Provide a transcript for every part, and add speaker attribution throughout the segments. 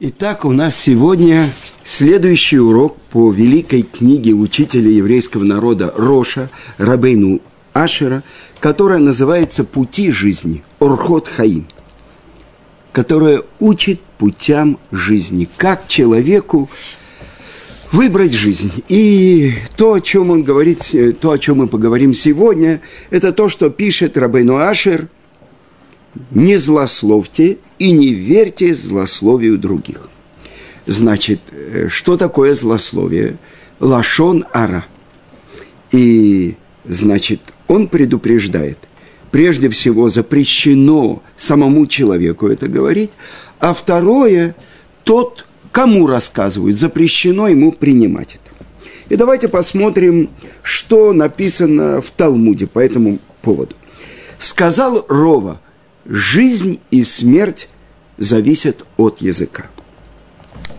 Speaker 1: Итак, у нас сегодня следующий урок по великой книге учителя еврейского народа Роша Рабейну Ашера, которая называется «Пути жизни» Орхот Хаим, которая учит путям жизни, как человеку выбрать жизнь. И то, о чем он говорит, то, о чем мы поговорим сегодня, это то, что пишет Рабейну Ашер – не злословьте и не верьте злословию других. Значит, э, что такое злословие? Лашон ара. И, значит, он предупреждает. Прежде всего, запрещено самому человеку это говорить, а второе, тот, кому рассказывают, запрещено ему принимать это. И давайте посмотрим, что написано в Талмуде по этому поводу. Сказал Рова – жизнь и смерть зависят от языка.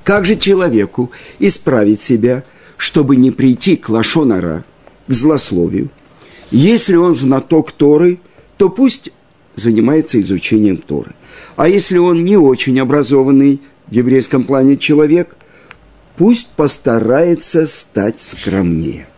Speaker 1: Как же человеку исправить себя, чтобы не прийти к лошонара, к злословию? Если он знаток Торы, то пусть занимается изучением Торы. А если он не очень образованный в еврейском плане человек, пусть постарается стать скромнее.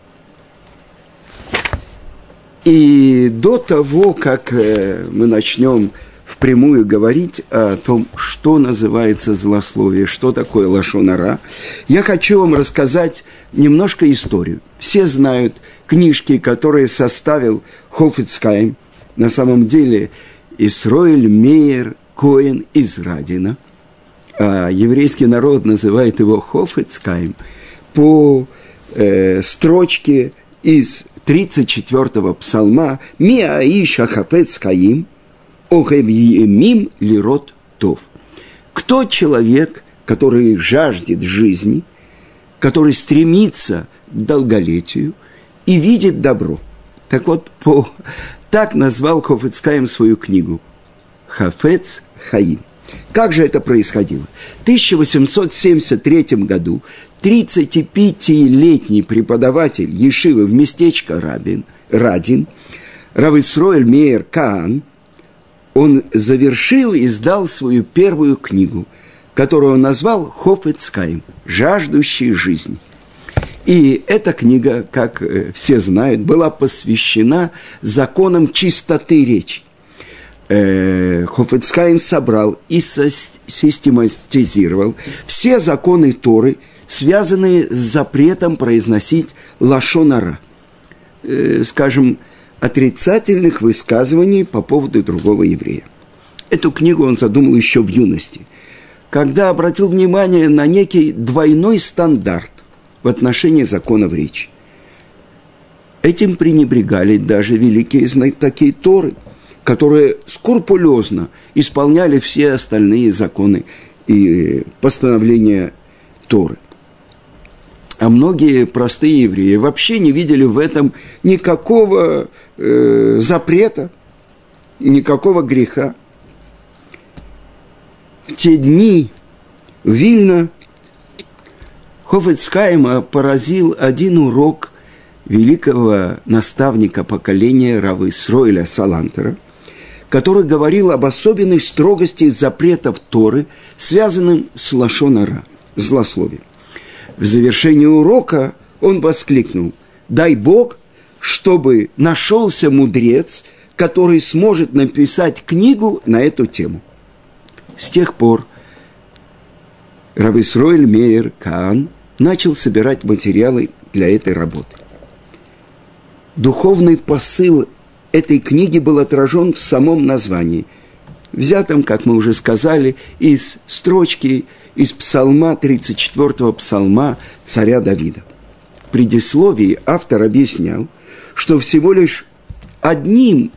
Speaker 1: И до того, как э, мы начнем впрямую говорить о том, что называется злословие, что такое лошонара, я хочу вам рассказать немножко историю. Все знают книжки, которые составил Хофицкайм. На самом деле Исроэль Мейер Коэн из Радина. А еврейский народ называет его Хофицкайм по э, строчке из 34-го псалма «Миаиша хафец каим, огевьемим лирот тов». Кто человек, который жаждет жизни, который стремится к долголетию и видит добро? Так вот, по, так назвал Хофецкаем свою книгу «Хафец Хаим». Как же это происходило? В 1873 году 35-летний преподаватель Ешивы в местечко Рабин, Радин, Рависроэль Мейер Каан, он завершил и издал свою первую книгу, которую он назвал «Хофецкаем» – «Жаждущие жизни». И эта книга, как э, все знают, была посвящена законам чистоты речи. Э, Хофецкайн собрал и систематизировал все законы Торы – связанные с запретом произносить лашонара, э, скажем, отрицательных высказываний по поводу другого еврея. Эту книгу он задумал еще в юности, когда обратил внимание на некий двойной стандарт в отношении законов речи. Этим пренебрегали даже великие знатоки Торы, которые скрупулезно исполняли все остальные законы и постановления Торы – а многие простые евреи вообще не видели в этом никакого э, запрета, никакого греха. В те дни Вильна Хофицкайма поразил один урок великого наставника поколения Равы Сройля Салантера, который говорил об особенной строгости запретов Торы, связанным с лошонара, злословием. В завершении урока он воскликнул, дай Бог, чтобы нашелся мудрец, который сможет написать книгу на эту тему. С тех пор Рависроэль Мейер Каан начал собирать материалы для этой работы. Духовный посыл этой книги был отражен в самом названии, взятом, как мы уже сказали, из строчки из псалма, 34-го псалма царя Давида. В предисловии автор объяснял, что всего лишь одним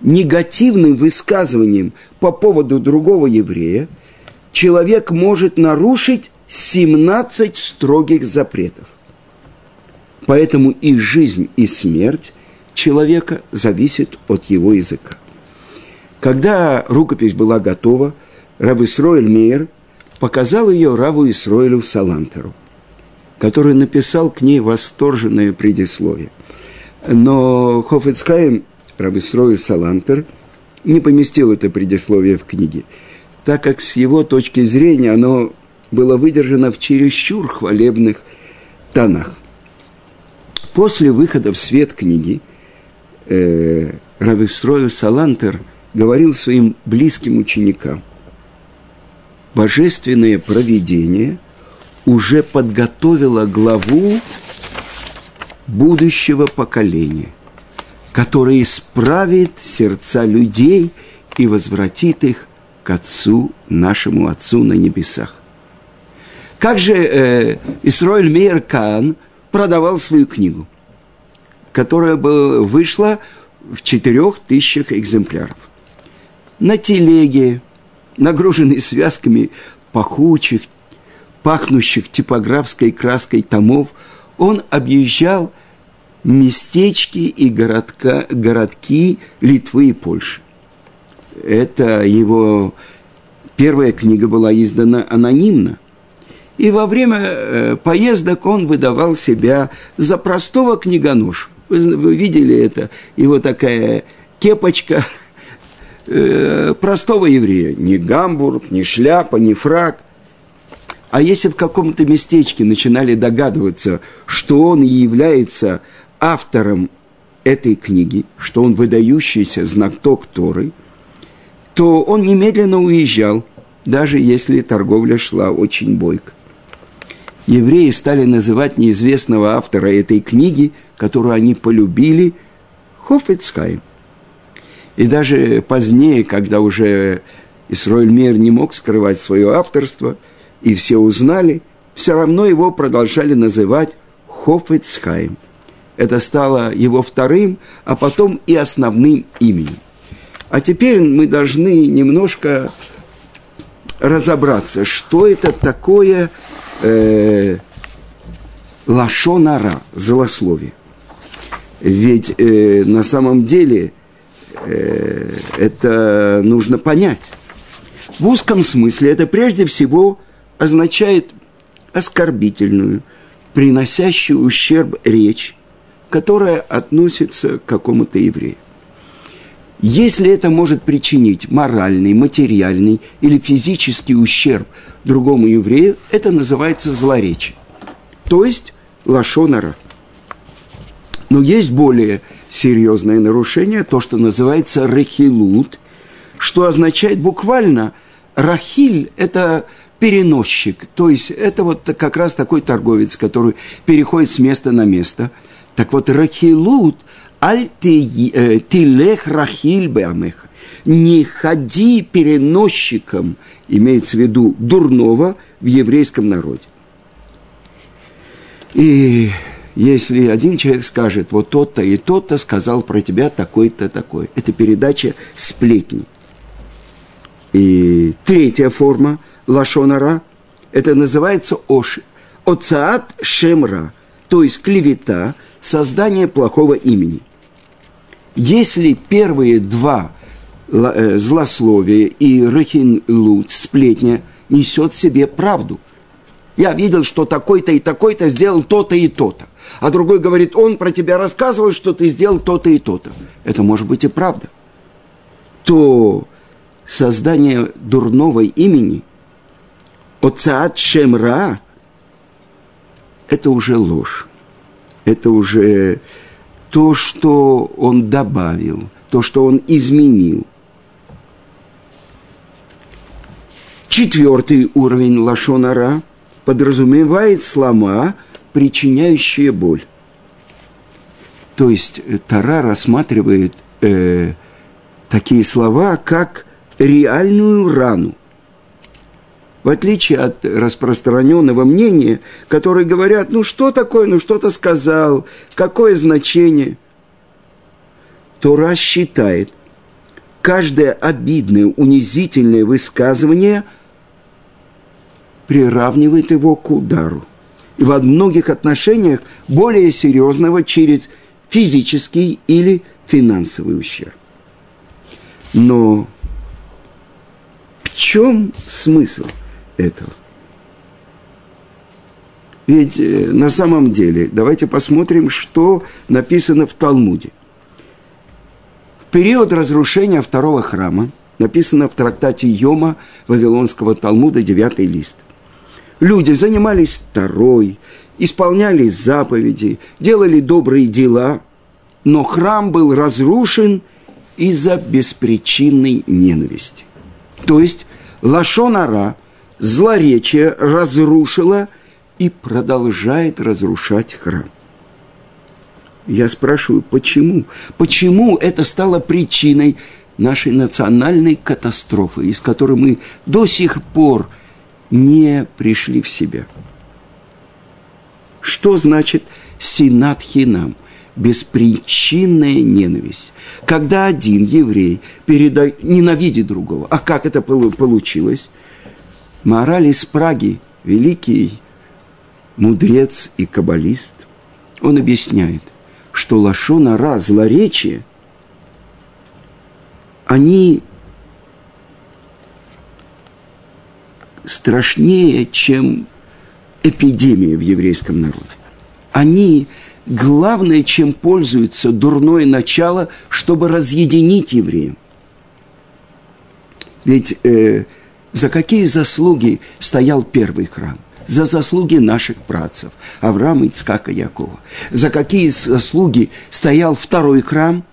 Speaker 1: негативным высказыванием по поводу другого еврея человек может нарушить 17 строгих запретов. Поэтому и жизнь, и смерть человека зависит от его языка. Когда рукопись была готова, Рависроэль Мейер – показал ее Раву Исроилю Салантеру, который написал к ней восторженное предисловие. Но Хофицкаем, Рав Исроиль Салантер, не поместил это предисловие в книге, так как с его точки зрения оно было выдержано в чересчур хвалебных тонах. После выхода в свет книги э, Рависроя Салантер говорил своим близким ученикам, божественное провидение уже подготовило главу будущего поколения, которое исправит сердца людей и возвратит их к Отцу, нашему Отцу на небесах. Как же э, Исроэль Мейер продавал свою книгу, которая была, вышла в четырех тысячах экземпляров. На телеге, нагруженный связками пахучих, пахнущих типографской краской томов, он объезжал местечки и городка, городки Литвы и Польши. Это его первая книга была издана анонимно – и во время э, поездок он выдавал себя за простого книгоношу. Вы, вы видели это? Его такая кепочка э, простого еврея. Ни гамбург, ни шляпа, ни фраг. А если в каком-то местечке начинали догадываться, что он является автором этой книги, что он выдающийся знаток Торы, то он немедленно уезжал, даже если торговля шла очень бойко евреи стали называть неизвестного автора этой книги, которую они полюбили, Хофецхайм. И даже позднее, когда уже Исроэль Мер не мог скрывать свое авторство, и все узнали, все равно его продолжали называть Хофецхайм. Это стало его вторым, а потом и основным именем. А теперь мы должны немножко разобраться, что это такое э, лашонара, злословие. Ведь э, на самом деле э, это нужно понять. В узком смысле это прежде всего означает оскорбительную, приносящую ущерб речь, которая относится к какому-то еврею. Если это может причинить моральный, материальный или физический ущерб другому еврею, это называется злоречие. То есть лашонара. Но есть более серьезное нарушение, то, что называется рахилут, что означает буквально рахиль – это переносчик, то есть это вот как раз такой торговец, который переходит с места на место. Так вот, рахилут Аль э, тилех рахиль беамеха. Не ходи переносчиком, имеется в виду дурного в еврейском народе. И если один человек скажет, вот тот-то и тот-то сказал про тебя такой-то такой, это передача сплетни. И третья форма лашонара, это называется ош, оцаат шемра, то есть клевета, создание плохого имени. Если первые два э, злословия и рахин лут, сплетня, несет в себе правду. Я видел, что такой-то и такой-то сделал то-то и то-то. А другой говорит, он про тебя рассказывал, что ты сделал то-то и то-то. Это может быть и правда. То создание дурного имени, Оцаат Шемра, это уже ложь. Это уже то, что он добавил, то, что он изменил. Четвертый уровень лашонара подразумевает слова, причиняющие боль. То есть Тара рассматривает э, такие слова, как реальную рану в отличие от распространенного мнения, которые говорят, ну что такое, ну что-то сказал, какое значение. Тора считает, каждое обидное, унизительное высказывание приравнивает его к удару. И во многих отношениях более серьезного через физический или финансовый ущерб. Но в чем смысл? Этого. Ведь э, на самом деле, давайте посмотрим, что написано в Талмуде. В период разрушения второго храма, написано в трактате Йома Вавилонского Талмуда, 9 лист. люди занимались второй, исполняли заповеди, делали добрые дела, но храм был разрушен из-за беспричинной ненависти. То есть Лашонара, злоречие, разрушило и продолжает разрушать храм. Я спрашиваю, почему? Почему это стало причиной нашей национальной катастрофы, из которой мы до сих пор не пришли в себя? Что значит синат хинам? Беспричинная ненависть. Когда один еврей переда... ненавидит другого. А как это получилось? Мораль из Праги, великий мудрец и каббалист, он объясняет, что лашона ра, злоречие, они страшнее, чем эпидемия в еврейском народе. Они главное, чем пользуются дурное начало, чтобы разъединить евреев. Ведь э, за какие заслуги стоял первый храм? За заслуги наших працев, Авраама, Ицкака, Якова. За какие заслуги стоял второй храм,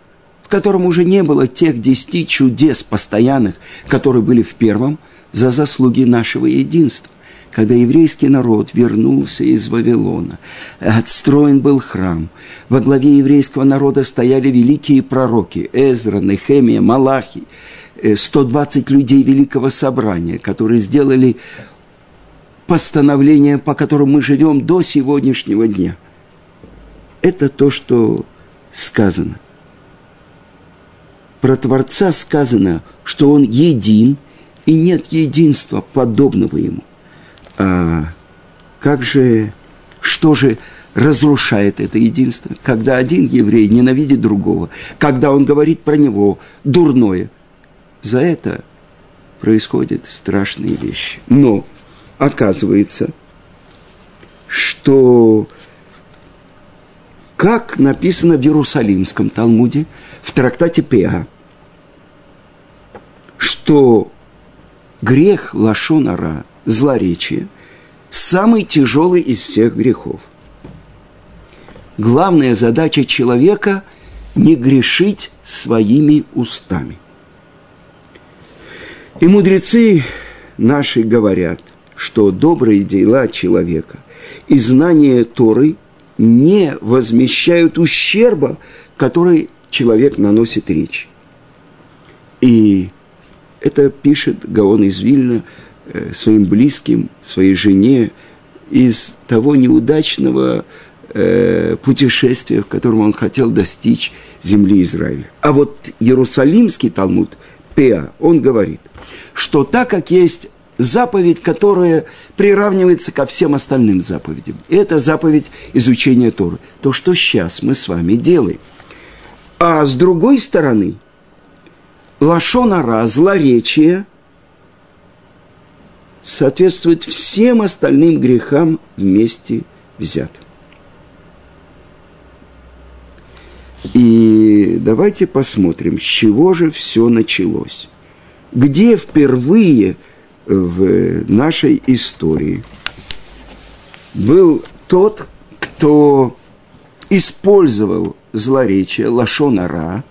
Speaker 1: в котором уже не было тех десяти чудес постоянных, которые были в первом, за заслуги нашего единства когда еврейский народ вернулся из Вавилона, отстроен был храм, во главе еврейского народа стояли великие пророки Эзра, Нехемия, Малахи, 120 людей Великого Собрания, которые сделали постановление, по которому мы живем до сегодняшнего дня. Это то, что сказано. Про Творца сказано, что Он един, и нет единства подобного Ему а, как же, что же разрушает это единство, когда один еврей ненавидит другого, когда он говорит про него дурное. За это происходят страшные вещи. Но оказывается, что как написано в Иерусалимском Талмуде, в трактате Пеа, что грех Лашонара – злоречие самый тяжелый из всех грехов. Главная задача человека – не грешить своими устами. И мудрецы наши говорят, что добрые дела человека и знание Торы не возмещают ущерба, который человек наносит речь. И это пишет Гаон из Вильна – Э, своим близким, своей жене из того неудачного э, путешествия, в котором он хотел достичь земли Израиля. А вот Иерусалимский Талмуд, Пеа, он говорит, что так как есть заповедь, которая приравнивается ко всем остальным заповедям. Это заповедь изучения Торы. То, что сейчас мы с вами делаем. А с другой стороны, лашонара, злоречие – соответствует всем остальным грехам вместе взятым. И давайте посмотрим, с чего же все началось. Где впервые в нашей истории был тот, кто использовал злоречие, лашонара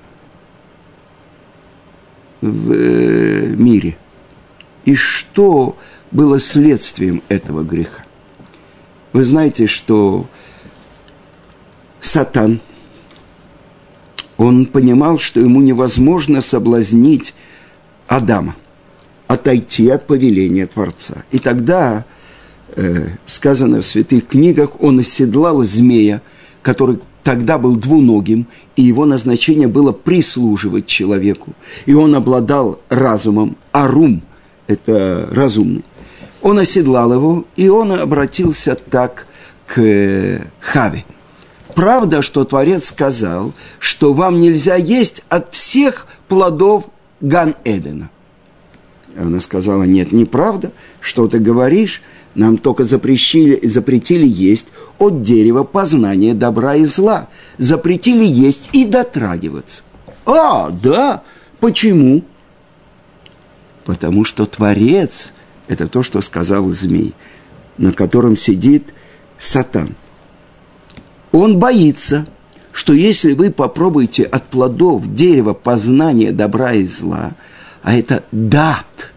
Speaker 1: в мире. И что было следствием этого греха. Вы знаете, что Сатан, он понимал, что ему невозможно соблазнить Адама, отойти от повеления Творца. И тогда, э, сказано в святых книгах, он оседлал змея, который тогда был двуногим, и его назначение было прислуживать человеку. И он обладал разумом, а рум – это разумный. Он оседлал его, и он обратился так к э, Хаве. Правда, что Творец сказал, что вам нельзя есть от всех плодов Ган-Эдена. Она сказала, нет, неправда, что ты говоришь, нам только запретили, запретили есть от дерева познания добра и зла. Запретили есть и дотрагиваться. А, да, почему? Потому что Творец – это то, что сказал змей. на котором сидит сатан. Он боится, что если вы попробуете от плодов дерева познания добра и зла, а это дат,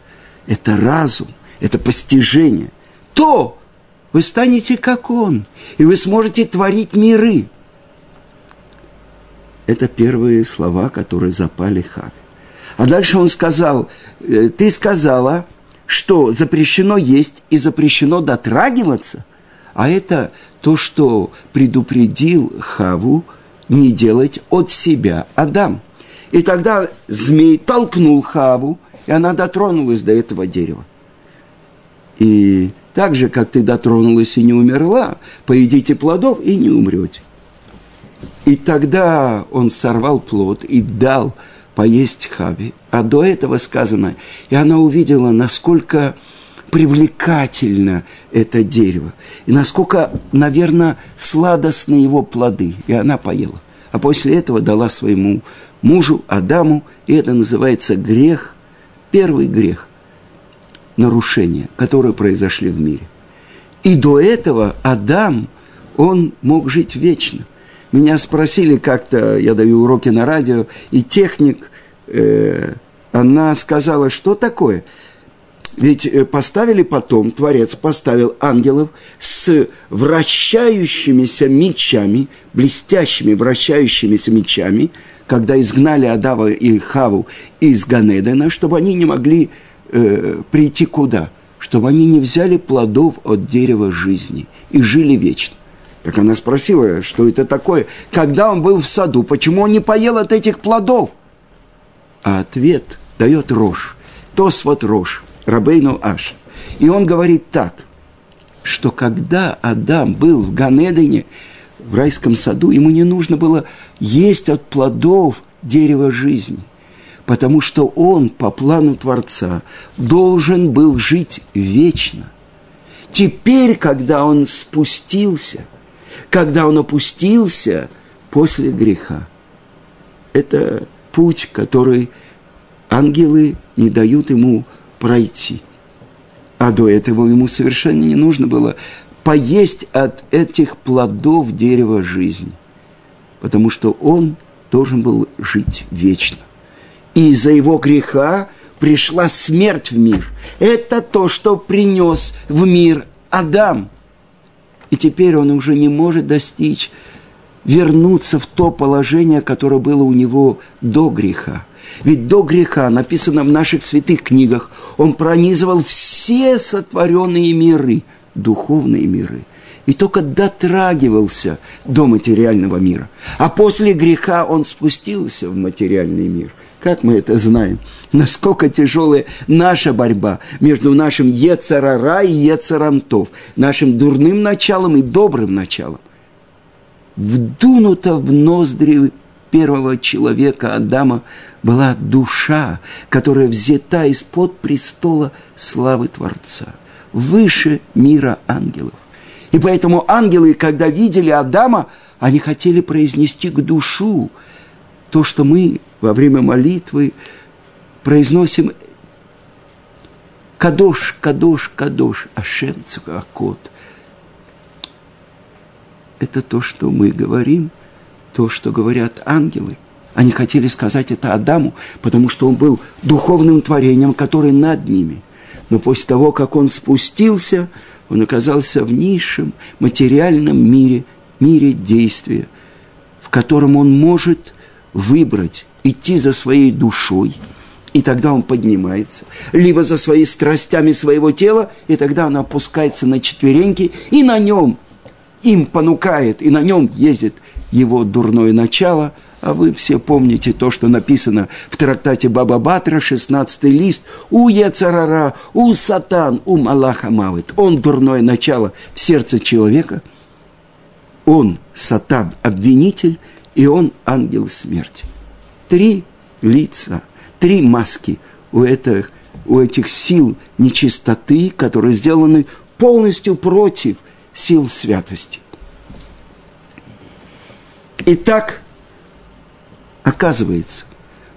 Speaker 1: это разум, это постижение, то вы станете как он, и вы сможете творить миры. Это первые слова, которые запали Хаве. А дальше он сказал, «Э, ты сказала, что запрещено есть и запрещено дотрагиваться, а это то, что предупредил Хаву не делать от себя Адам. И тогда змей толкнул Хаву, и она дотронулась до этого дерева. И так же, как ты дотронулась и не умерла, поедите плодов и не умрете. И тогда он сорвал плод и дал поесть Хаве. А до этого сказано, и она увидела, насколько привлекательно это дерево, и насколько, наверное, сладостны его плоды, и она поела. А после этого дала своему мужу Адаму, и это называется грех, первый грех, нарушения, которые произошли в мире. И до этого Адам, он мог жить вечно. Меня спросили как-то, я даю уроки на радио, и техник, э, она сказала, что такое? Ведь э, поставили потом, Творец поставил ангелов с вращающимися мечами, блестящими вращающимися мечами, когда изгнали Адава и Хаву из Ганедена, чтобы они не могли э, прийти куда? Чтобы они не взяли плодов от дерева жизни и жили вечно. Так она спросила, что это такое. Когда он был в саду, почему он не поел от этих плодов? А ответ дает Рош. Тос вот Рош, Рабейну Аш. И он говорит так, что когда Адам был в Ганедене, в райском саду, ему не нужно было есть от плодов дерева жизни потому что он по плану Творца должен был жить вечно. Теперь, когда он спустился, когда он опустился после греха, это путь, который ангелы не дают ему пройти. А до этого ему совершенно не нужно было поесть от этих плодов дерева жизни, потому что он должен был жить вечно и из-за его греха пришла смерть в мир. Это то, что принес в мир Адам. И теперь он уже не может достичь, вернуться в то положение, которое было у него до греха. Ведь до греха, написано в наших святых книгах, он пронизывал все сотворенные миры, духовные миры, и только дотрагивался до материального мира. А после греха он спустился в материальный мир. Как мы это знаем? Насколько тяжелая наша борьба между нашим Ецарара и Ецарамтов, нашим дурным началом и добрым началом. Вдунута в ноздри первого человека, Адама, была душа, которая взята из-под престола славы Творца, выше мира ангелов. И поэтому ангелы, когда видели Адама, они хотели произнести к душу то, что мы во время молитвы произносим Кадош, Кадош, Кадош, Ашем Цукакот. Это то, что мы говорим, то, что говорят ангелы. Они хотели сказать это Адаму, потому что он был духовным творением, которое над ними. Но после того, как он спустился, он оказался в низшем материальном мире, мире действия, в котором он может выбрать идти за своей душой, и тогда он поднимается, либо за своими страстями своего тела, и тогда он опускается на четвереньки, и на нем им понукает, и на нем ездит его дурное начало, а вы все помните то, что написано в трактате Баба Батра, 16 лист, «У Яцарара, у Сатан, у Малаха Мавит». Он дурное начало в сердце человека, он Сатан, обвинитель, и он ангел смерти три лица, три маски у этих, у этих сил нечистоты, которые сделаны полностью против сил святости. Итак, оказывается,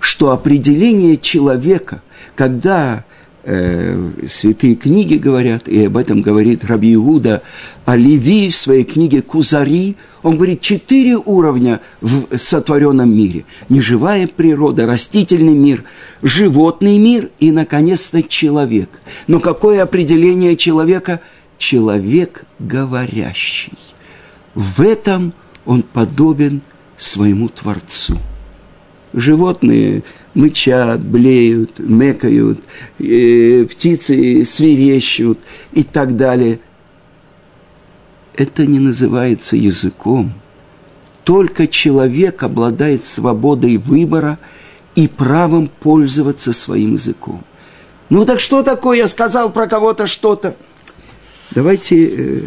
Speaker 1: что определение человека, когда э, святые книги говорят, и об этом говорит Раби Иуда Оливий в своей книге «Кузари». Он говорит, четыре уровня в сотворенном мире. Неживая природа, растительный мир, животный мир и, наконец-то, человек. Но какое определение человека? Человек говорящий. В этом он подобен своему Творцу. Животные мычат, блеют, мекают, э, птицы свирещут и так далее. Это не называется языком. Только человек обладает свободой выбора и правом пользоваться своим языком. Ну так что такое? Я сказал про кого-то что-то. Давайте э,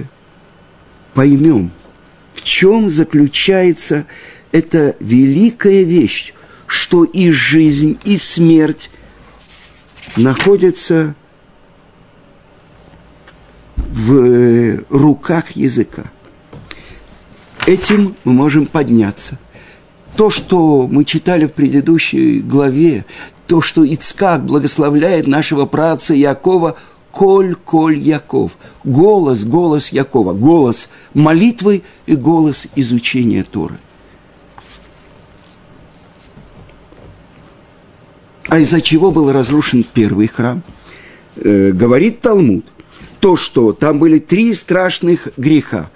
Speaker 1: поймем, в чем заключается эта великая вещь, что и жизнь, и смерть находятся в э, руках языка. Этим мы можем подняться. То, что мы читали в предыдущей главе, то, что Ицкак благословляет нашего праца Якова, Коль, Коль, Яков. Голос, голос Якова. Голос молитвы и голос изучения Торы. А из-за чего был разрушен первый храм? Э, говорит Талмуд, то, что там были три страшных греха.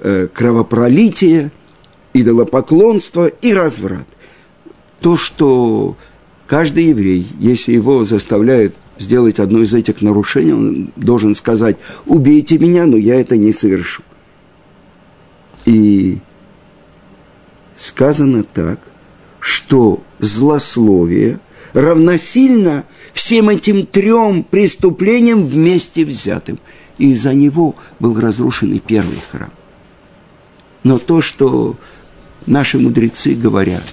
Speaker 1: Э, кровопролитие, идолопоклонство и разврат. То, что каждый еврей, если его заставляют сделать одно из этих нарушений, он должен сказать, убейте меня, но я это не совершу. И сказано так, что злословие – равносильно всем этим трем преступлениям вместе взятым. И из-за него был разрушен и первый храм. Но то, что наши мудрецы говорят,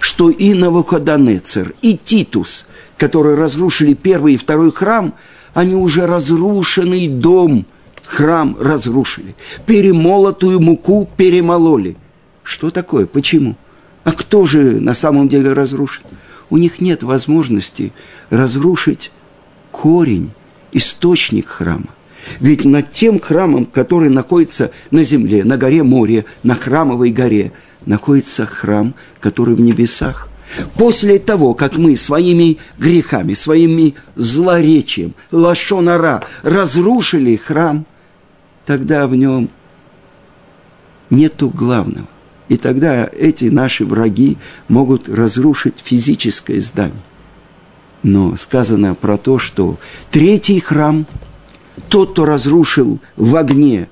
Speaker 1: что и Навуходонецер, и Титус, которые разрушили первый и второй храм, они уже разрушенный дом, храм разрушили. Перемолотую муку перемололи. Что такое? Почему? А кто же на самом деле разрушит? у них нет возможности разрушить корень, источник храма. Ведь над тем храмом, который находится на земле, на горе море, на храмовой горе, находится храм, который в небесах. После того, как мы своими грехами, своими злоречием, лашонара разрушили храм, тогда в нем нету главного. И тогда эти наши враги могут разрушить физическое здание. Но сказано про то, что третий храм, тот, кто разрушил в огне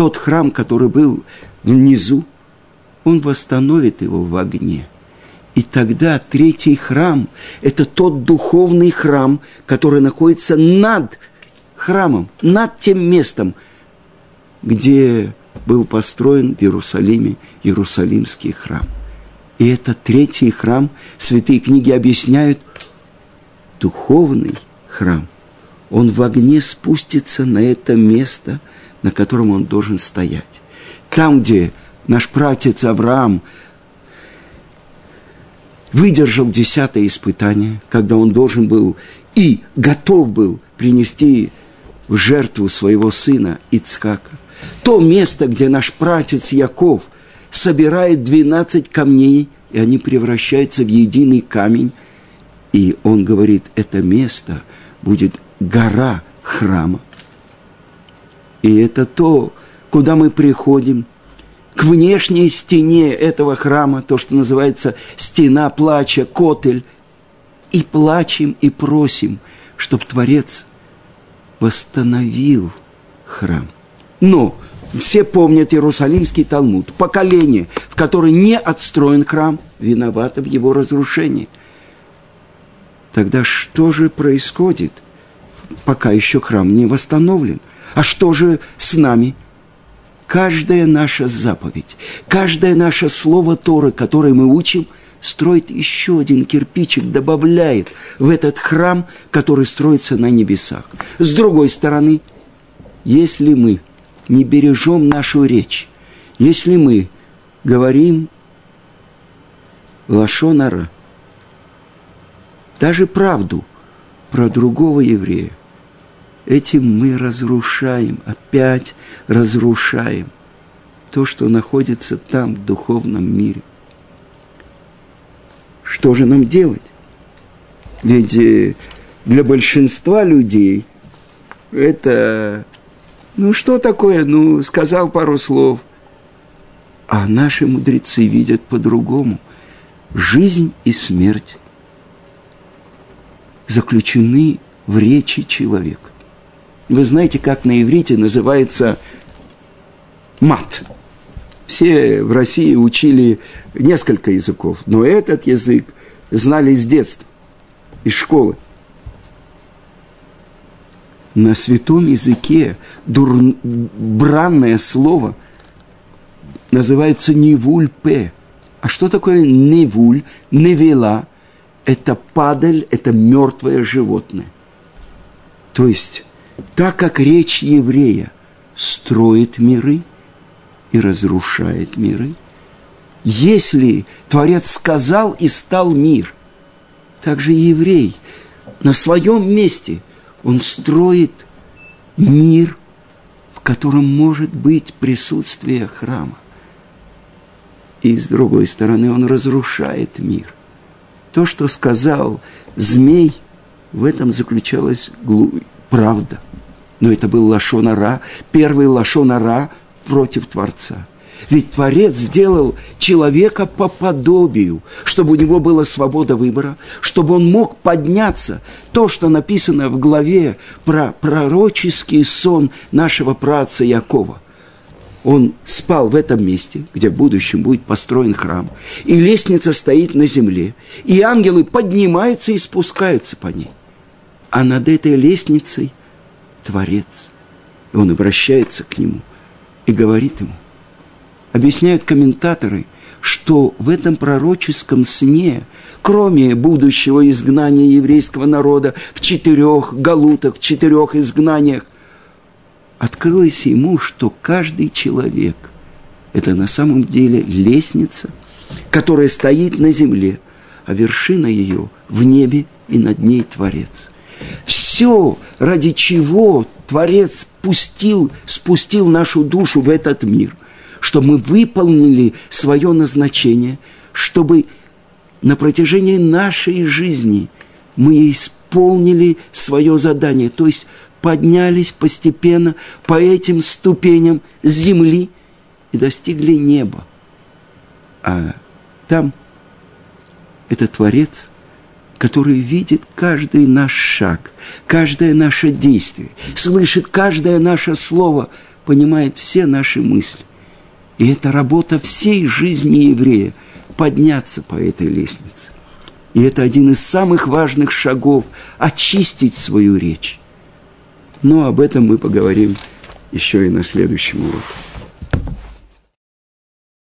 Speaker 1: тот храм, который был внизу, он восстановит его в огне. И тогда третий храм – это тот духовный храм, который находится над храмом, над тем местом, где был построен в Иерусалиме Иерусалимский храм. И это третий храм, святые книги объясняют, духовный храм. Он в огне спустится на это место, на котором он должен стоять. Там, где наш пратец Авраам выдержал десятое испытание, когда он должен был и готов был принести в жертву своего сына Ицхака – то место, где наш пратец Яков собирает 12 камней, и они превращаются в единый камень. И он говорит, это место будет гора храма. И это то, куда мы приходим, к внешней стене этого храма, то, что называется стена плача, котель, и плачем и просим, чтобы Творец восстановил храм. Но все помнят Иерусалимский Талмуд. Поколение, в которое не отстроен храм, виновато в его разрушении. Тогда что же происходит, пока еще храм не восстановлен? А что же с нами? Каждая наша заповедь, каждое наше слово Торы, которое мы учим, строит еще один кирпичик, добавляет в этот храм, который строится на небесах. С другой стороны, если мы – не бережем нашу речь, если мы говорим лашонара, даже правду, про другого еврея, этим мы разрушаем, опять разрушаем то, что находится там, в духовном мире. Что же нам делать? Ведь э, для большинства людей это, ну что такое, ну сказал пару слов. А наши мудрецы видят по-другому. Жизнь и смерть заключены в речи человека. Вы знаете, как на иврите называется мат. Все в России учили несколько языков, но этот язык знали с детства, из школы. На святом языке дур... бранное слово называется невуль-пе. А что такое невуль, невела? Это падаль, это мертвое животное. То есть, так как речь еврея строит миры и разрушает миры, если Творец сказал и стал мир, так же еврей на своем месте, он строит мир, в котором может быть присутствие храма. И с другой стороны, он разрушает мир. То, что сказал змей, в этом заключалась правда. Но это был Лашонара, первый Лашонара против Творца. Ведь Творец сделал человека по подобию, чтобы у него была свобода выбора, чтобы он мог подняться. То, что написано в главе про пророческий сон нашего праца Якова. Он спал в этом месте, где в будущем будет построен храм, и лестница стоит на земле, и ангелы поднимаются и спускаются по ней. А над этой лестницей Творец. И он обращается к нему и говорит ему – объясняют комментаторы, что в этом пророческом сне, кроме будущего изгнания еврейского народа в четырех галутах, в четырех изгнаниях, открылось ему, что каждый человек – это на самом деле лестница, которая стоит на земле, а вершина ее в небе и над ней Творец. Все, ради чего Творец пустил, спустил нашу душу в этот мир – чтобы мы выполнили свое назначение, чтобы на протяжении нашей жизни мы исполнили свое задание, то есть поднялись постепенно по этим ступеням земли и достигли неба. А там это Творец, который видит каждый наш шаг, каждое наше действие, слышит каждое наше слово, понимает все наши мысли. И это работа всей жизни еврея – подняться по этой лестнице. И это один из самых важных шагов – очистить свою речь. Но об этом мы поговорим еще и на следующем уроке.